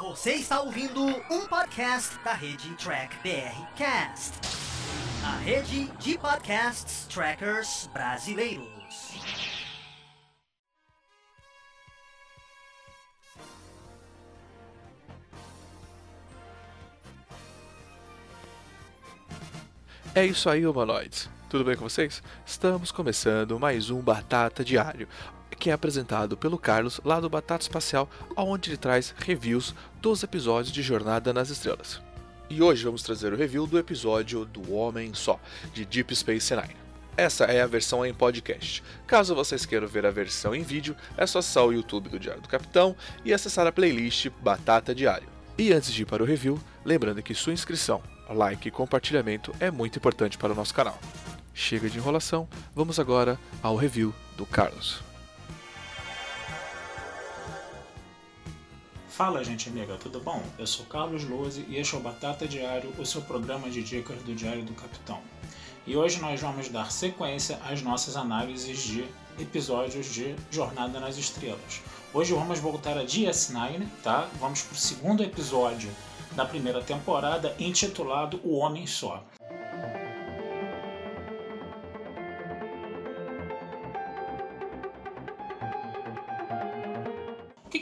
Você está ouvindo um podcast da rede Track BR Cast, a rede de podcasts trackers brasileiros. É isso aí, humanoides. Tudo bem com vocês? Estamos começando mais um Batata Diário, que é apresentado pelo Carlos lá do Batata Espacial, onde ele traz reviews dos episódios de Jornada nas Estrelas. E hoje vamos trazer o review do episódio do Homem Só, de Deep Space Nine. Essa é a versão em podcast. Caso vocês queiram ver a versão em vídeo, é só acessar o YouTube do Diário do Capitão e acessar a playlist Batata Diário. E antes de ir para o review, lembrando que sua inscrição, like e compartilhamento é muito importante para o nosso canal. Chega de enrolação, vamos agora ao review do Carlos. Fala, gente amiga, tudo bom? Eu sou Carlos Lose e este é o Batata Diário, o seu programa de dicas do Diário do Capitão. E hoje nós vamos dar sequência às nossas análises de episódios de Jornada nas Estrelas. Hoje vamos voltar a DS9, tá? Vamos para o segundo episódio da primeira temporada, intitulado O Homem Só.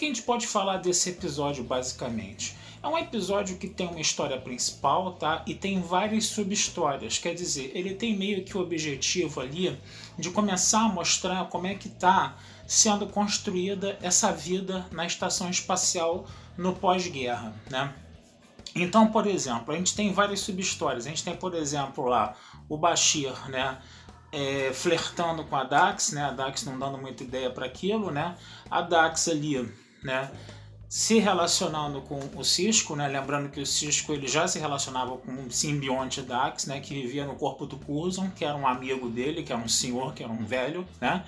Que, a gente pode falar desse episódio, basicamente? É um episódio que tem uma história principal, tá? E tem várias sub-histórias. Quer dizer, ele tem meio que o objetivo ali de começar a mostrar como é que tá sendo construída essa vida na estação espacial no pós-guerra, né? Então, por exemplo, a gente tem várias sub-histórias. A gente tem, por exemplo, lá o Bashir, né? É, flertando com a Dax, né? A Dax não dando muita ideia para aquilo, né? A Dax ali, né? Se relacionando com o Cisco, né? Lembrando que o Cisco ele já se relacionava com um simbionte Dax, né? Que vivia no corpo do Curzon, que era um amigo dele, que era um senhor, que era um velho, né?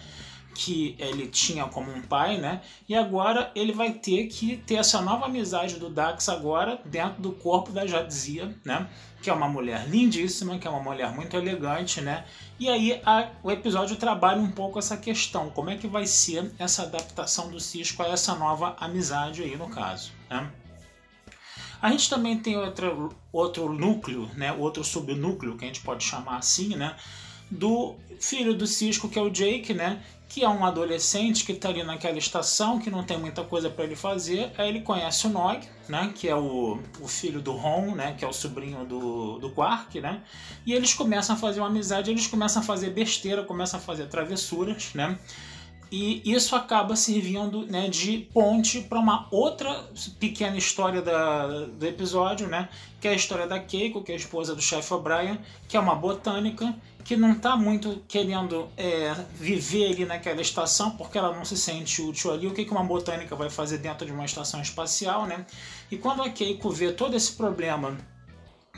Que ele tinha como um pai, né? E agora ele vai ter que ter essa nova amizade do Dax agora dentro do corpo da Jadzia, né? Que é uma mulher lindíssima, que é uma mulher muito elegante, né? E aí a, o episódio trabalha um pouco essa questão, como é que vai ser essa adaptação do Cisco a essa nova amizade aí no caso, né? A gente também tem outro, outro núcleo, né? Outro subnúcleo que a gente pode chamar assim, né? Do filho do Cisco, que é o Jake, né? Que é um adolescente que está ali naquela estação, que não tem muita coisa para ele fazer. Aí ele conhece o Nog, né? Que é o, o filho do Ron, né? Que é o sobrinho do, do Quark, né? E eles começam a fazer uma amizade, eles começam a fazer besteira, começam a fazer travessuras, né? E isso acaba servindo né, de ponte para uma outra pequena história da, do episódio, né? Que é a história da Keiko, que é a esposa do chefe O'Brien, que é uma botânica que não está muito querendo é, viver ali naquela estação porque ela não se sente útil ali. O que, que uma botânica vai fazer dentro de uma estação espacial, né? E quando a Keiko vê todo esse problema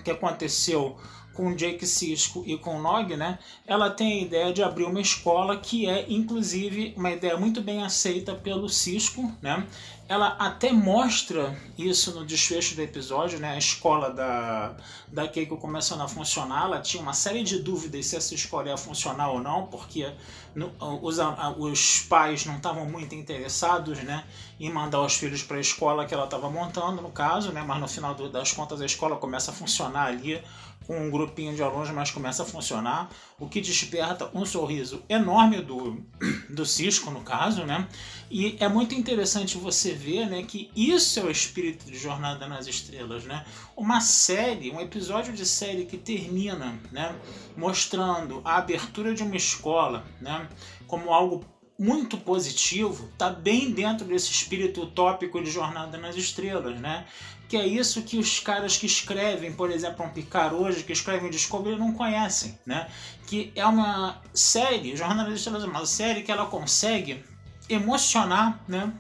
que aconteceu com Jake Cisco e com Nog, né? Ela tem a ideia de abrir uma escola que é, inclusive, uma ideia muito bem aceita pelo Cisco, né? Ela até mostra isso no desfecho do episódio, né? A escola da, da Keiko começando a funcionar. Ela tinha uma série de dúvidas se essa escola ia funcionar ou não, porque no, os, os pais não estavam muito interessados, né? Em mandar os filhos para a escola que ela estava montando, no caso, né? Mas no final do, das contas a escola começa a funcionar ali com um grupinho de alunos, mas começa a funcionar, o que desperta um sorriso enorme do, do Cisco, no caso, né? E é muito interessante você ver né, que isso é o espírito de Jornada nas Estrelas, né? Uma série, um episódio de série que termina né, mostrando a abertura de uma escola né, como algo muito positivo, está bem dentro desse espírito utópico de Jornada nas Estrelas, né? Que é isso que os caras que escrevem, por exemplo, um Picard hoje, que escrevem Discovery, não conhecem, né? Que é uma série, Estrelas é uma série que ela consegue emocionar, né?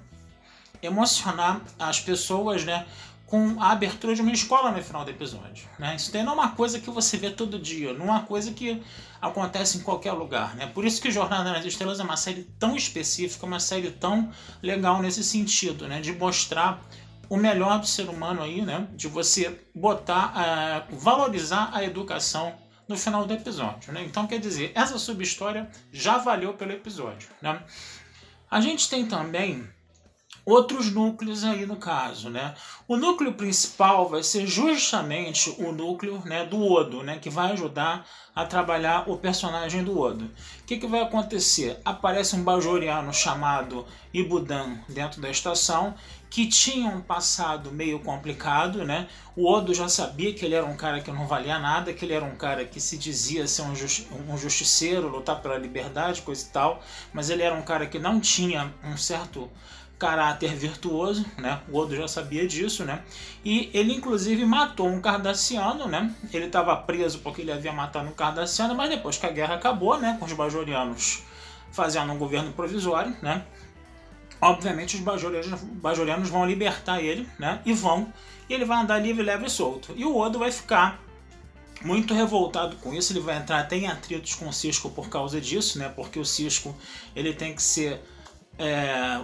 Emocionar as pessoas, né? com a abertura de uma escola no final do episódio. Né? Isso daí não é uma coisa que você vê todo dia, não é uma coisa que acontece em qualquer lugar. Né? Por isso que Jornada nas Estrelas é uma série tão específica, uma série tão legal nesse sentido, né? de mostrar o melhor do ser humano aí, né? de você botar, uh, valorizar a educação no final do episódio. Né? Então, quer dizer, essa subhistória já valeu pelo episódio. Né? A gente tem também outros núcleos aí no caso, né? O núcleo principal vai ser justamente o núcleo né, do Odo, né, que vai ajudar a trabalhar o personagem do Odo. O que, que vai acontecer? Aparece um bajoriano chamado Ibudan dentro da estação que tinha um passado meio complicado, né? O Odo já sabia que ele era um cara que não valia nada, que ele era um cara que se dizia ser um, justi um justiceiro, lutar pela liberdade, coisa e tal, mas ele era um cara que não tinha um certo caráter virtuoso, né? O Odo já sabia disso, né? E ele inclusive matou um cardassiano, né? Ele estava preso porque ele havia matado um cardassiano, mas depois que a guerra acabou, né, com os bajorianos fazendo um governo provisório, né? Obviamente os bajorianos, vão libertar ele, né? E vão, e ele vai andar livre, leve e solto. E o Odo vai ficar muito revoltado com isso, ele vai entrar até em atritos com o Cisco por causa disso, né? Porque o Cisco ele tem que ser é,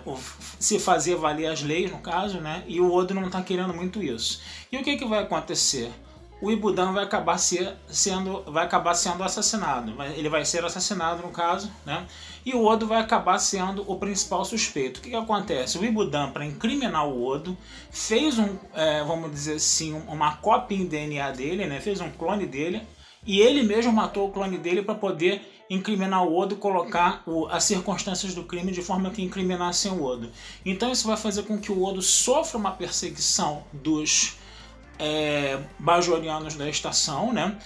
se fazer valer as leis, no caso, né? E o Odo não está querendo muito isso. E o que, que vai acontecer? O Ibudan vai acabar ser, sendo, vai acabar sendo assassinado. Ele vai ser assassinado, no caso, né? E o Odo vai acabar sendo o principal suspeito. O que, que acontece? O Ibudan, para incriminar o Odo, fez um, é, vamos dizer assim, uma cópia em DNA dele, né? Fez um clone dele. E ele mesmo matou o clone dele para poder incriminar o Odo e colocar o, as circunstâncias do crime de forma que incriminassem o Odo. Então isso vai fazer com que o Odo sofra uma perseguição dos é, bajorianos da estação, né?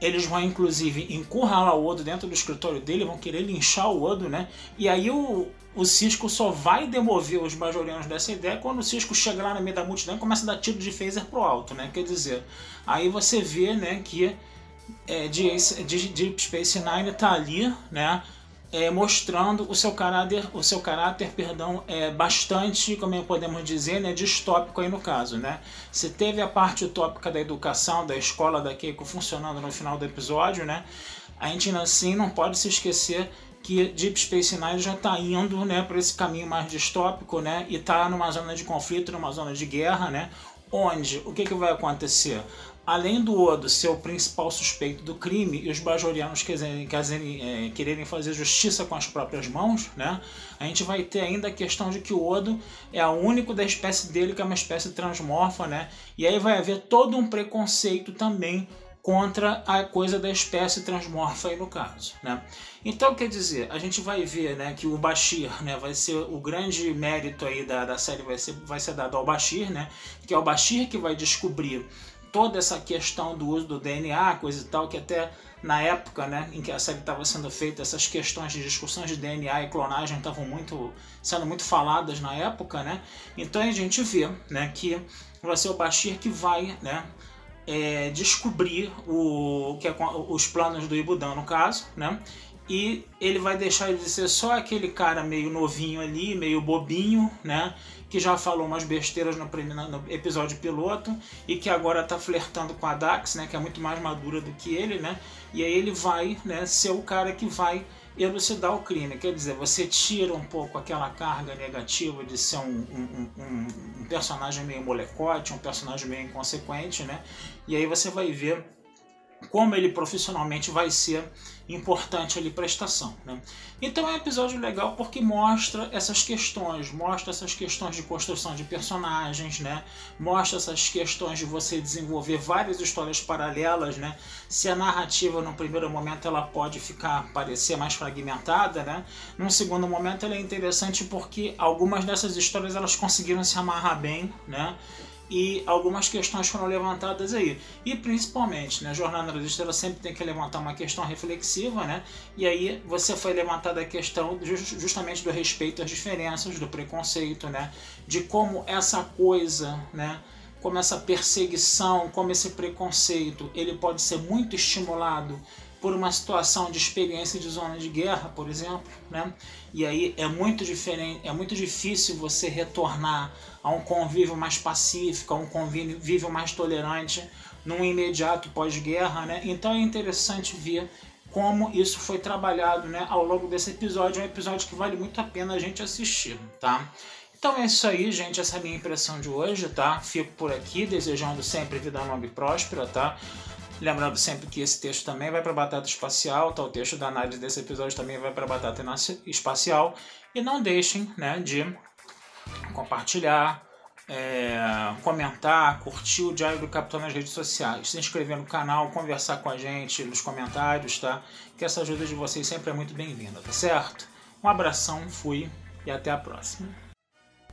Eles vão inclusive encurralar o Odo dentro do escritório dele, vão querer linchar o Odo, né? E aí o, o Cisco só vai demover os bajorianos dessa ideia quando o Cisco chegar lá no meio da multidão e começa a dar tiro de phaser pro alto, né? Quer dizer, aí você vê, né, que é, de, de Deep Space Nine está ali, né? É, mostrando o seu caráter, o seu caráter, perdão, é bastante, como podemos dizer, né, distópico aí no caso, né? Você teve a parte utópica da educação, da escola da Keiko funcionando no final do episódio, né? A gente assim não pode se esquecer que Deep Space Nine já está indo, né, para esse caminho mais distópico, né? E está numa zona de conflito, numa zona de guerra, né? Onde o que, que vai acontecer? Além do Odo ser o principal suspeito do crime e os bajorianos quiserem, quiserem, é, quererem fazer justiça com as próprias mãos, né, a gente vai ter ainda a questão de que o Odo é o único da espécie dele que é uma espécie transmorfa, né, e aí vai haver todo um preconceito também contra a coisa da espécie transmorfa aí no caso, né? Então quer dizer, a gente vai ver, né, que o Bashir, né, vai ser o grande mérito aí da, da série vai ser vai ser dado ao Bashir, né, que é o Bashir que vai descobrir toda essa questão do uso do DNA, coisa e tal, que até na época né, em que a série estava sendo feita, essas questões de discussões de DNA e clonagem estavam muito sendo muito faladas na época, né? Então a gente vê né, que vai ser o Bashir que vai né, é, descobrir o, que é, os planos do Ibudan, no caso, né? E ele vai deixar ele de ser só aquele cara meio novinho ali, meio bobinho, né? Que já falou umas besteiras no, no episódio piloto e que agora está flertando com a Dax, né, que é muito mais madura do que ele, né? E aí ele vai, né, ser o cara que vai elucidar o crime. Quer dizer, você tira um pouco aquela carga negativa de ser um, um, um, um personagem meio molecote, um personagem meio inconsequente, né? E aí você vai ver como ele profissionalmente vai ser importante ali para a estação. Né? Então é um episódio legal porque mostra essas questões, mostra essas questões de construção de personagens, né? mostra essas questões de você desenvolver várias histórias paralelas, né? se a narrativa no primeiro momento ela pode ficar parecer mais fragmentada, né? num segundo momento ela é interessante porque algumas dessas histórias elas conseguiram se amarrar bem, né? E algumas questões foram levantadas aí. E principalmente, né, a jornada ela sempre tem que levantar uma questão reflexiva, né? E aí você foi levantada a questão justamente do respeito às diferenças, do preconceito, né? De como essa coisa, né? Como essa perseguição, como esse preconceito, ele pode ser muito estimulado por uma situação de experiência de zona de guerra, por exemplo, né? E aí é muito diferente, é muito difícil você retornar a um convívio mais pacífico, a um convívio mais tolerante num imediato pós-guerra, né? Então é interessante ver como isso foi trabalhado, né, ao longo desse episódio, é um episódio que vale muito a pena a gente assistir, tá? Então é isso aí, gente. Essa é a minha impressão de hoje, tá? Fico por aqui, desejando sempre vida longa e próspera, tá? Lembrando sempre que esse texto também vai para Batata Espacial, tá? o texto da análise desse episódio também vai para Batata Espacial. E não deixem né, de compartilhar, é, comentar, curtir o Diário do Capitão nas redes sociais, se inscrever no canal, conversar com a gente nos comentários, tá? Que essa ajuda de vocês sempre é muito bem-vinda, tá certo? Um abração, fui e até a próxima.